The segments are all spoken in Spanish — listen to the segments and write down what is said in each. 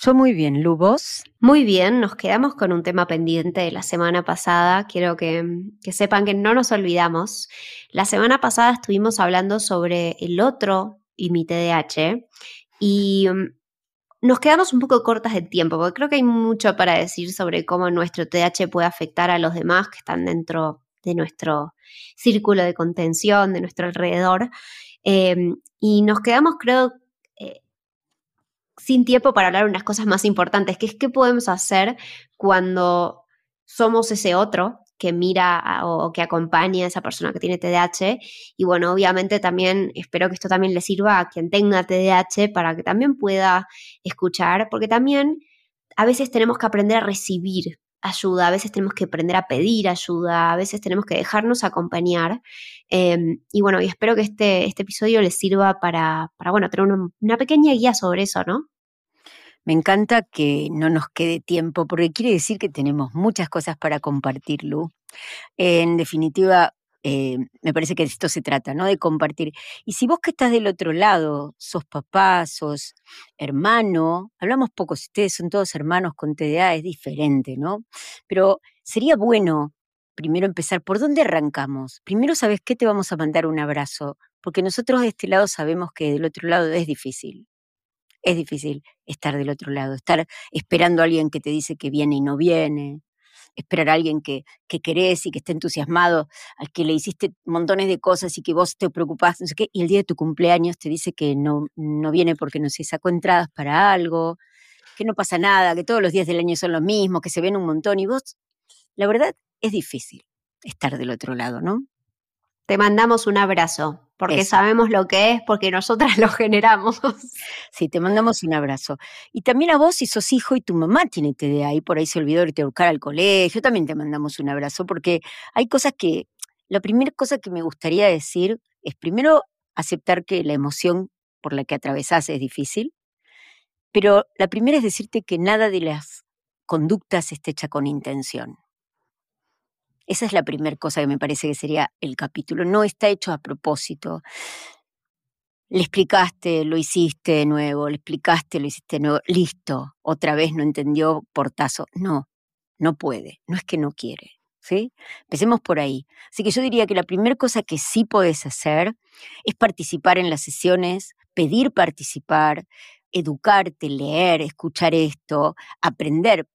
Yo muy bien, Lu, ¿vos? Muy bien, nos quedamos con un tema pendiente de la semana pasada. Quiero que, que, sepan que no nos olvidamos. La semana pasada estuvimos hablando sobre el otro y mi TDAH y mm, nos quedamos un poco cortas de tiempo porque creo que hay mucho para decir sobre cómo nuestro TDAH puede afectar a los demás que están dentro de nuestro círculo de contención, de nuestro alrededor. Eh, y nos quedamos, creo, sin tiempo para hablar unas cosas más importantes, que es qué podemos hacer cuando somos ese otro que mira o que acompaña a esa persona que tiene TDAH. Y bueno, obviamente también espero que esto también le sirva a quien tenga TDAH para que también pueda escuchar, porque también a veces tenemos que aprender a recibir ayuda, a veces tenemos que aprender a pedir ayuda, a veces tenemos que dejarnos acompañar. Em, y bueno, y espero que este, este episodio les sirva para, para bueno, tener una pequeña guía sobre eso, ¿no? Me encanta que no nos quede tiempo, porque quiere decir que tenemos muchas cosas para compartir, Lu. En definitiva, eh, me parece que de esto se trata, ¿no? De compartir. Y si vos que estás del otro lado, sos papá, sos hermano, hablamos poco, si ustedes son todos hermanos con TDA, es diferente, ¿no? Pero sería bueno primero empezar, ¿por dónde arrancamos? Primero, ¿sabes qué? Te vamos a mandar un abrazo, porque nosotros de este lado sabemos que del otro lado es difícil es difícil estar del otro lado, estar esperando a alguien que te dice que viene y no viene, esperar a alguien que, que querés y que esté entusiasmado, al que le hiciste montones de cosas y que vos te preocupás, no sé qué, y el día de tu cumpleaños te dice que no, no viene porque no se sacó entradas para algo, que no pasa nada, que todos los días del año son los mismos, que se ven un montón y vos, la verdad, es difícil estar del otro lado, ¿no? Te mandamos un abrazo porque sabemos lo que es, porque nosotras lo generamos. Sí, te mandamos un abrazo. Y también a vos, si sos hijo y tu mamá tiene TDA y por ahí se olvidó irte a buscar al colegio, también te mandamos un abrazo, porque hay cosas que, la primera cosa que me gustaría decir es primero aceptar que la emoción por la que atravesás es difícil, pero la primera es decirte que nada de las conductas está hecha con intención. Esa es la primera cosa que me parece que sería el capítulo. No está hecho a propósito. Le explicaste, lo hiciste de nuevo, le explicaste, lo hiciste de nuevo, listo, otra vez no entendió portazo. No, no puede, no es que no quiere. ¿Sí? Empecemos por ahí. Así que yo diría que la primera cosa que sí puedes hacer es participar en las sesiones, pedir participar, educarte, leer, escuchar esto, aprender,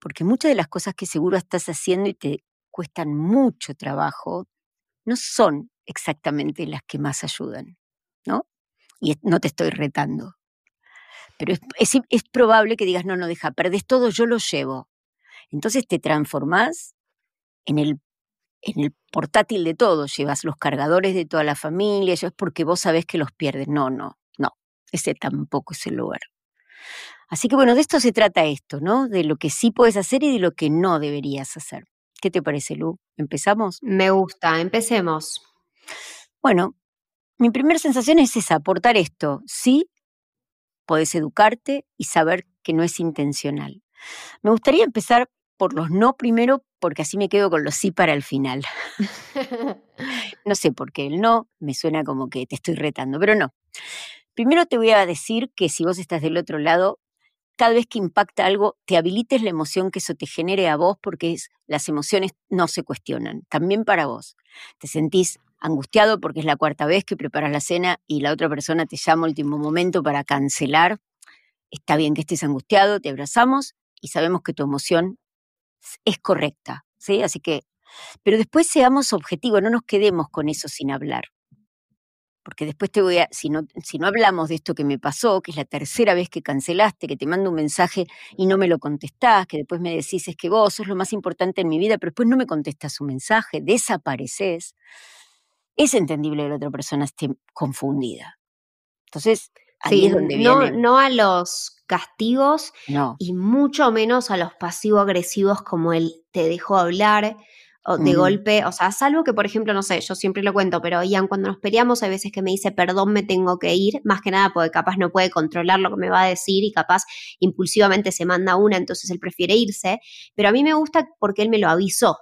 porque muchas de las cosas que seguro estás haciendo y te cuestan mucho trabajo, no son exactamente las que más ayudan, ¿no? Y no te estoy retando. Pero es, probable que digas, no, no, deja, perdés todo, yo lo llevo. Entonces te transformás en el, en el portátil de todo, llevas los cargadores de toda la familia, es porque vos sabés que los pierdes. No, no, no, ese tampoco es el lugar. Así que bueno, de esto se trata esto, ¿no? De lo que sí puedes hacer y de lo que no deberías hacer. ¿Qué te parece, Lu? ¿Empezamos? Me gusta, empecemos. Bueno, mi primera sensación es esa, aportar esto. Sí, puedes educarte y saber que no es intencional. Me gustaría empezar por los no primero, porque así me quedo con los sí para el final. no sé por qué el no me suena como que te estoy retando, pero no. Primero te voy a decir que si vos estás del otro lado, cada vez que impacta algo, te habilites la emoción que eso te genere a vos, porque las emociones no se cuestionan, también para vos. Te sentís angustiado porque es la cuarta vez que preparas la cena y la otra persona te llama último momento para cancelar. Está bien que estés angustiado, te abrazamos y sabemos que tu emoción es correcta, ¿sí? Así que, pero después seamos objetivos, no nos quedemos con eso sin hablar porque después te voy a, si no, si no hablamos de esto que me pasó, que es la tercera vez que cancelaste, que te mando un mensaje y no me lo contestás, que después me decís es que vos sos lo más importante en mi vida, pero después no me contestas un mensaje, desapareces, es entendible que la otra persona esté confundida. Entonces, ahí es donde no, viene. No a los castigos y mucho menos a los pasivo-agresivos como el te dejó hablar o de golpe, o sea, salvo que, por ejemplo, no sé, yo siempre lo cuento, pero Ian, cuando nos peleamos, hay veces que me dice, perdón, me tengo que ir, más que nada porque capaz no puede controlar lo que me va a decir y capaz impulsivamente se manda una, entonces él prefiere irse, pero a mí me gusta porque él me lo avisó.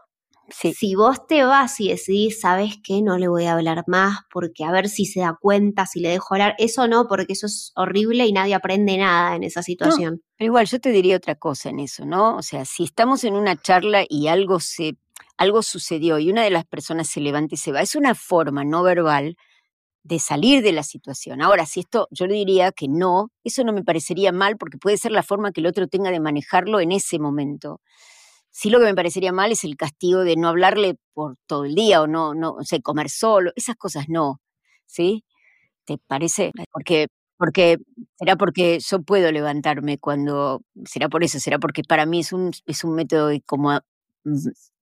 Si vos te vas y decidís, ¿sabes qué? No le voy a hablar más porque a ver si se da cuenta, si le dejo hablar. Eso no, porque eso es horrible y nadie aprende nada en esa situación. pero igual, yo te diría otra cosa en eso, ¿no? O sea, si estamos en una charla y algo se algo sucedió y una de las personas se levanta y se va. Es una forma no verbal de salir de la situación. Ahora, si esto yo le diría que no, eso no me parecería mal porque puede ser la forma que el otro tenga de manejarlo en ese momento. Sí lo que me parecería mal es el castigo de no hablarle por todo el día o no, no, o sea, comer solo, esas cosas no, ¿sí? ¿Te parece? Porque, porque, será porque yo puedo levantarme cuando, será por eso, será porque para mí es un, es un método como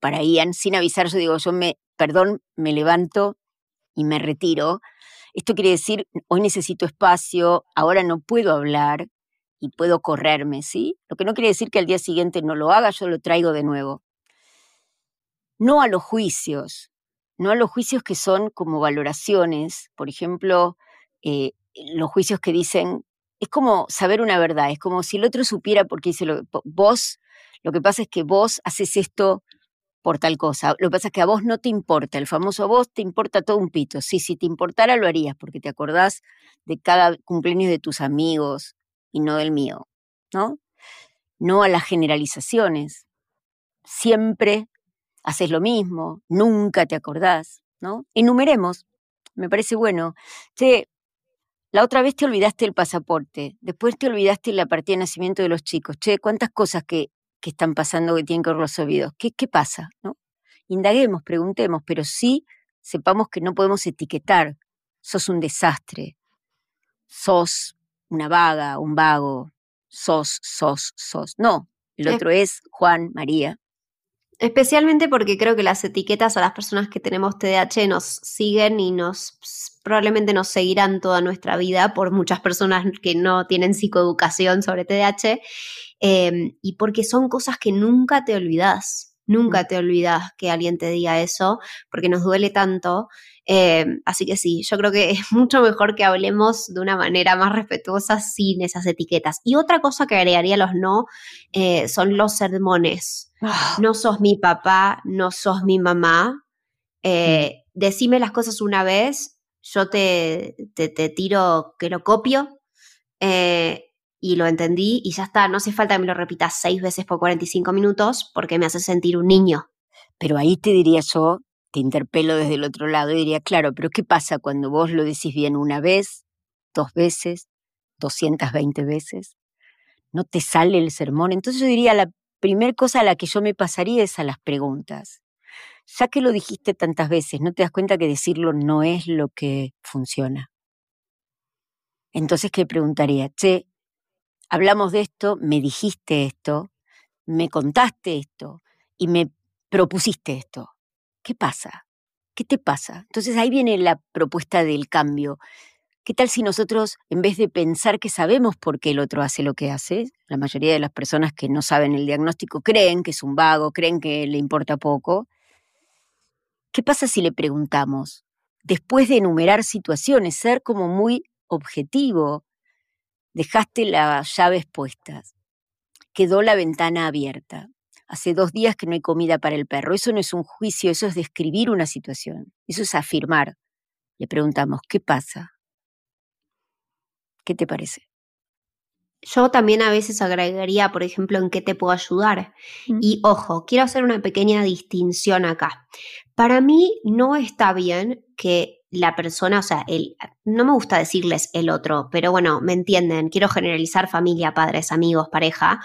para Ian, sin avisar, yo digo, yo me, perdón, me levanto y me retiro. Esto quiere decir, hoy necesito espacio, ahora no puedo hablar y puedo correrme, ¿sí? Lo que no quiere decir que al día siguiente no lo haga, yo lo traigo de nuevo. No a los juicios, no a los juicios que son como valoraciones, por ejemplo, eh, los juicios que dicen, es como saber una verdad, es como si el otro supiera porque dice lo, vos lo que pasa es que vos haces esto por tal cosa. Lo que pasa es que a vos no te importa, el famoso a vos te importa todo un pito. Sí, si te importara lo harías, porque te acordás de cada cumpleaños de tus amigos y no del mío, ¿no? No a las generalizaciones. Siempre haces lo mismo, nunca te acordás, ¿no? Enumeremos, me parece bueno. Che, la otra vez te olvidaste el pasaporte, después te olvidaste la partida de nacimiento de los chicos. Che, cuántas cosas que que están pasando que tienen que ver los oídos. ¿Qué, qué pasa? ¿no? Indaguemos, preguntemos, pero sí sepamos que no podemos etiquetar. Sos un desastre, sos una vaga, un vago, sos, sos, sos. No, el otro es Juan, María. Especialmente porque creo que las etiquetas a las personas que tenemos TDAH nos siguen y nos probablemente nos seguirán toda nuestra vida por muchas personas que no tienen psicoeducación sobre TDAH Em, y porque son cosas que nunca te olvidas, nunca mm. te olvidas que alguien te diga eso, porque nos duele tanto. Em, así que sí, yo creo que es mucho mejor que hablemos de una manera más respetuosa sin esas etiquetas. Y otra cosa que agregaría a los no eh, son los sermones. Ah. No sos mi papá, no sos mi mamá. Eh, mm. Decime las cosas una vez, yo te, te, te tiro que lo copio. Eh, y lo entendí y ya está, no hace falta que me lo repitas seis veces por 45 minutos porque me hace sentir un niño. Pero ahí te diría yo, te interpelo desde el otro lado y diría, claro, pero ¿qué pasa cuando vos lo decís bien una vez, dos veces, 220 veces? ¿No te sale el sermón? Entonces yo diría, la primera cosa a la que yo me pasaría es a las preguntas. Ya que lo dijiste tantas veces, ¿no te das cuenta que decirlo no es lo que funciona? Entonces, ¿qué preguntaría? Che, hablamos de esto, me dijiste esto, me contaste esto y me propusiste esto. ¿Qué pasa? ¿Qué te pasa? Entonces ahí viene la propuesta del cambio. ¿Qué tal si nosotros, en vez de pensar que sabemos por qué el otro hace lo que hace, la mayoría de las personas que no saben el diagnóstico creen que es un vago, creen que le importa poco? ¿Qué pasa si le preguntamos, después de enumerar situaciones, ser como muy objetivo, Dejaste las llaves puestas. Quedó la ventana abierta. Hace dos días que no hay comida para el perro. Eso no es un juicio, eso es describir una situación. Eso es afirmar. Le preguntamos, ¿qué pasa? ¿Qué te parece? Yo también a veces agregaría, por ejemplo, en qué te puedo ayudar. Mm. Y ojo, quiero hacer una pequeña distinción acá. Para mí no está bien que la persona, o sea, el, no me gusta decirles el otro, pero bueno, me entienden, quiero generalizar familia, padres, amigos, pareja.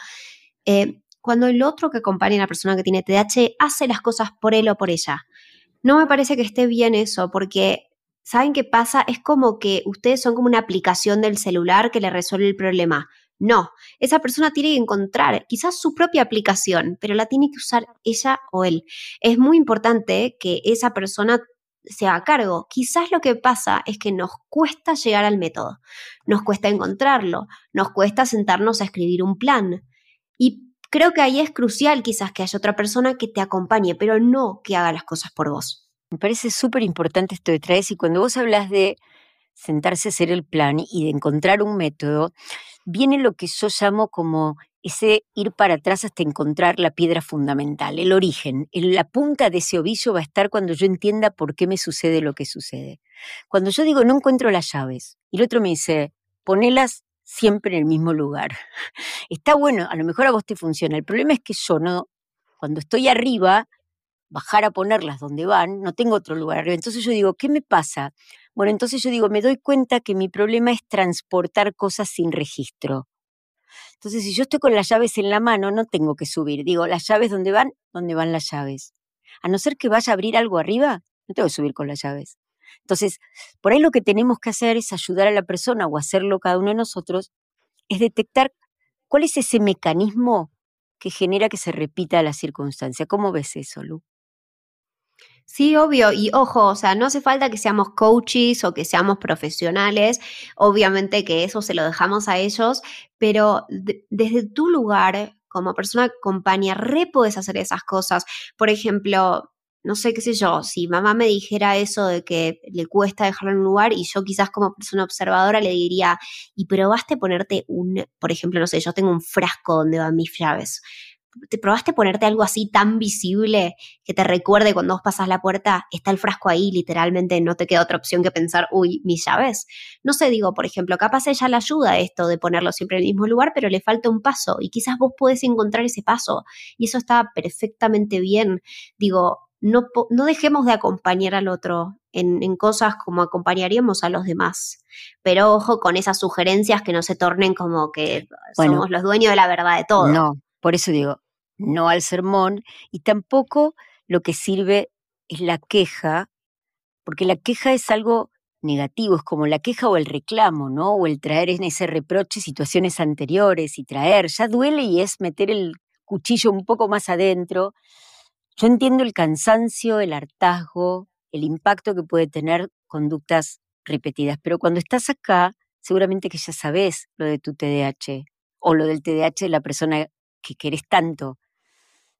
Eh, cuando el otro que acompaña a la persona que tiene TDAH hace las cosas por él o por ella. No me parece que esté bien eso, porque ¿saben qué pasa? Es como que ustedes son como una aplicación del celular que le resuelve el problema. No, esa persona tiene que encontrar quizás su propia aplicación, pero la tiene que usar ella o él. Es muy importante que esa persona se haga cargo. Quizás lo que pasa es que nos cuesta llegar al método, nos cuesta encontrarlo, nos cuesta sentarnos a escribir un plan. Y creo que ahí es crucial quizás que haya otra persona que te acompañe, pero no que haga las cosas por vos. Me parece súper importante esto de traes y cuando vos hablas de sentarse a hacer el plan y de encontrar un método, viene lo que yo llamo como ese ir para atrás hasta encontrar la piedra fundamental, el origen. la punta de ese ovillo va a estar cuando yo entienda por qué me sucede lo que sucede. Cuando yo digo no encuentro las llaves y el otro me dice, ponelas siempre en el mismo lugar. Está bueno, a lo mejor a vos te funciona. El problema es que yo no, cuando estoy arriba, bajar a ponerlas donde van, no tengo otro lugar arriba. Entonces yo digo, ¿qué me pasa? Bueno, entonces yo digo, me doy cuenta que mi problema es transportar cosas sin registro. Entonces, si yo estoy con las llaves en la mano, no tengo que subir. Digo, las llaves dónde van, dónde van las llaves. A no ser que vaya a abrir algo arriba, no tengo que subir con las llaves. Entonces, por ahí lo que tenemos que hacer es ayudar a la persona o hacerlo cada uno de nosotros, es detectar cuál es ese mecanismo que genera que se repita la circunstancia. ¿Cómo ves eso, Lu? Sí, obvio. Y ojo, o sea, no hace falta que seamos coaches o que seamos profesionales. Obviamente que eso se lo dejamos a ellos, pero desde tu lugar, como persona que acompaña, re hacer esas cosas. Por ejemplo, no sé qué sé yo, si mamá me dijera eso de que le cuesta dejarlo en un lugar y yo quizás como persona observadora le diría, y probaste ponerte un, por ejemplo, no sé, yo tengo un frasco donde van mis llaves. ¿Te probaste ponerte algo así tan visible que te recuerde cuando vos pasas la puerta, está el frasco ahí, literalmente no te queda otra opción que pensar, uy, mis llaves? No sé, digo, por ejemplo, capaz ella le ayuda esto de ponerlo siempre en el mismo lugar, pero le falta un paso y quizás vos podés encontrar ese paso y eso está perfectamente bien. Digo, no, no dejemos de acompañar al otro en, en, cosas como acompañaríamos a los demás. Pero ojo con esas sugerencias que no se tornen como que somos los dueños de la verdad de todo. No, por eso digo, no al sermón y tampoco lo que sirve es la queja, porque la queja es algo negativo, es como la queja o el reclamo, ¿no? O el traer en ese reproche situaciones anteriores y traer, ya duele y es meter el cuchillo un poco más adentro yo entiendo el cansancio, el hartazgo, el impacto que puede tener conductas repetidas, pero cuando estás acá, seguramente que ya sabes lo de tu TDAH o lo del TDAH de la persona que querés tanto.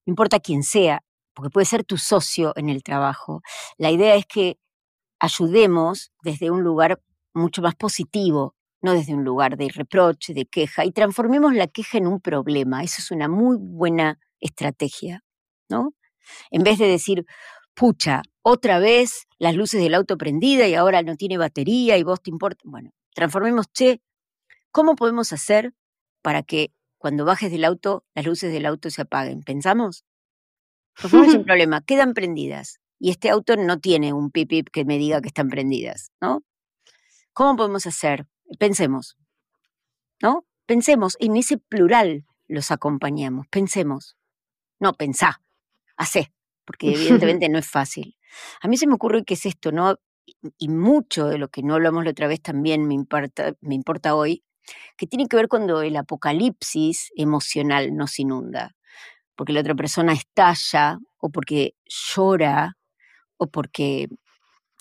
No importa quién sea, porque puede ser tu socio en el trabajo. La idea es que ayudemos desde un lugar mucho más positivo, no desde un lugar de reproche, de queja, y transformemos la queja en un problema. Eso es una muy buena estrategia, ¿no? En vez de decir, pucha, otra vez las luces del auto prendida y ahora no tiene batería y vos te importa. Bueno, transformemos, che, ¿cómo podemos hacer para que cuando bajes del auto las luces del auto se apaguen? ¿Pensamos? Transformemos un problema, quedan prendidas y este auto no tiene un pip pip que me diga que están prendidas, ¿no? ¿Cómo podemos hacer? Pensemos, ¿no? Pensemos, en ese plural los acompañamos, pensemos. No, pensá, hace, porque evidentemente no es fácil. A mí se me ocurre que es esto, ¿no? Y mucho de lo que no hablamos la otra vez también me importa, me importa hoy, que tiene que ver cuando el apocalipsis emocional nos inunda, porque la otra persona estalla o porque llora o porque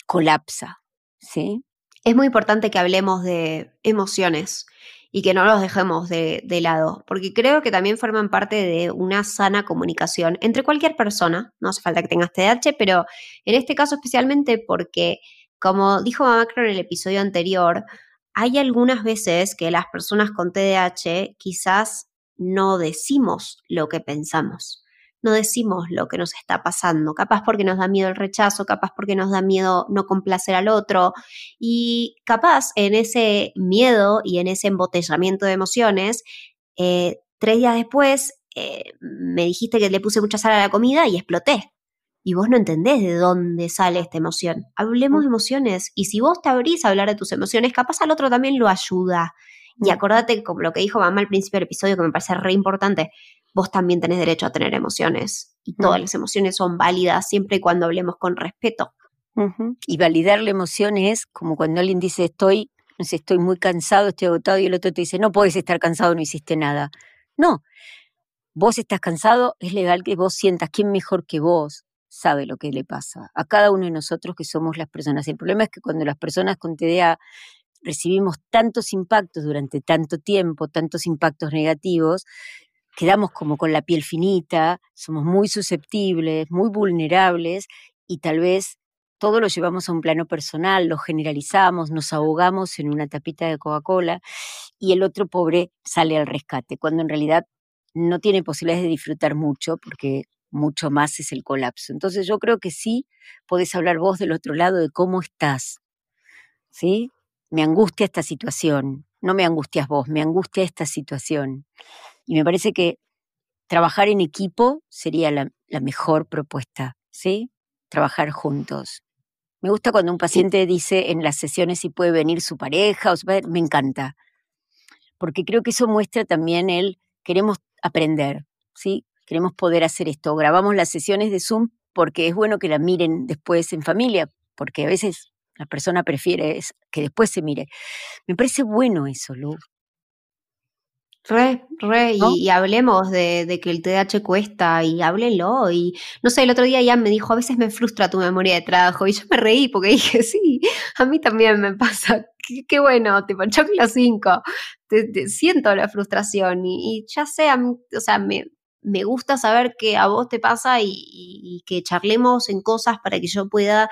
colapsa, ¿sí? Es muy importante que hablemos de emociones y que no los dejemos de, lado, porque creo que también forman parte de una sana comunicación entre cualquier persona, no hace falta que tengas TDAH, pero en este caso especialmente porque, como dijo Macron en el episodio anterior, hay algunas veces que las personas con TDAH quizás no decimos lo que pensamos no decimos lo que nos está pasando, capaz porque nos da miedo el rechazo, capaz porque nos da miedo no complacer al otro y capaz en ese miedo y en ese embotellamiento de emociones, eh, tres días después eh, me dijiste que le puse mucha sal a la comida y exploté. Y vos no entendés de dónde sale esta emoción. Hablemos de emociones. Y si vos te abrís a hablar de tus emociones, capaz al otro también lo ayuda. Y acordate, como lo que dijo mamá al principio del episodio, que me parece re importante, vos también tenés derecho a tener emociones y todas las emociones son válidas siempre y cuando hablemos con respeto. Y validar la emoción es como cuando alguien dice estoy, no sé, estoy muy cansado, estoy agotado y el otro te dice no puedes estar cansado, no hiciste nada. No, vos estás cansado, es legal que vos sientas quién mejor que vos sabe lo que le pasa a cada uno de nosotros que somos las personas. El problema es que cuando las personas con TDA recibimos tantos impactos durante tanto tiempo, tantos impactos negativos, quedamos como con la piel finita, somos muy susceptibles, muy vulnerables y tal vez todo lo llevamos a un plano personal, lo generalizamos, nos ahogamos en una tapita de Coca-Cola y el otro pobre sale al rescate, cuando en realidad no tiene posibilidades de disfrutar mucho porque mucho más es el colapso. Entonces yo creo que sí podés hablar vos del otro lado de cómo estás. ¿Sí? Me angustia esta situación. No me angustias vos, me angustia esta situación. Y me parece que trabajar en equipo sería la, mejor propuesta, ¿sí? Trabajar juntos. Me gusta cuando un paciente dice en las sesiones si puede venir su pareja, o me encanta, porque creo que eso muestra también el queremos aprender, ¿sí? Queremos poder hacer esto. Grabamos las sesiones de Zoom porque es bueno que la miren después en familia, porque a veces la persona prefiere que después se mire. Me parece bueno eso, Lu. Re, re, y, hablemos de, que el TDAH cuesta y háblenlo. Y no sé, el otro día ya me dijo, a veces me frustra tu memoria de trabajo. Y yo me reí porque dije, sí, a mí también me pasa. Qué, bueno, tipo, choclo 5. siento la frustración y, ya sé, o sea, me, me, gusta saber que a vos te pasa y, que charlemos en cosas para que yo pueda,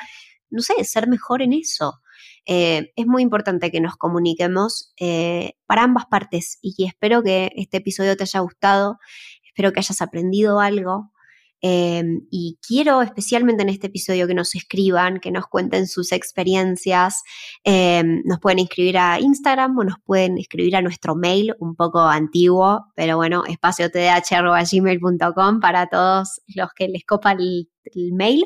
no sé, ser mejor en eso. Eh, es muy importante que nos comuniquemos eh, para ambas partes y espero que este episodio te haya gustado, espero que hayas aprendido algo. Em, y quiero especialmente en este episodio que nos escriban, que nos cuenten sus experiencias. Em, nos pueden escribir a Instagram o nos pueden escribir a nuestro mail, un poco antiguo, pero bueno, espaciotdh.gmail.com para todos los que les copa el el mail.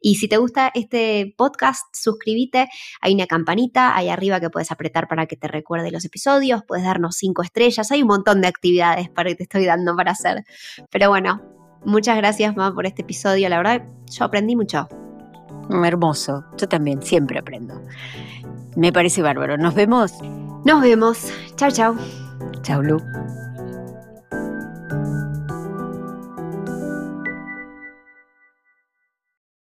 Y si te gusta este podcast, suscríbete. Hay una campanita ahí arriba que puedes apretar para que te recuerde los episodios. Puedes darnos cinco estrellas. Hay un montón de actividades para que te estoy dando para hacer. Pero bueno, muchas gracias, mamá, por este episodio. La verdad, yo aprendí mucho. Hermoso. Yo también, siempre aprendo. Me parece bárbaro. ¿Nos vemos? Nos vemos. Chao, chao. Chao, Lu.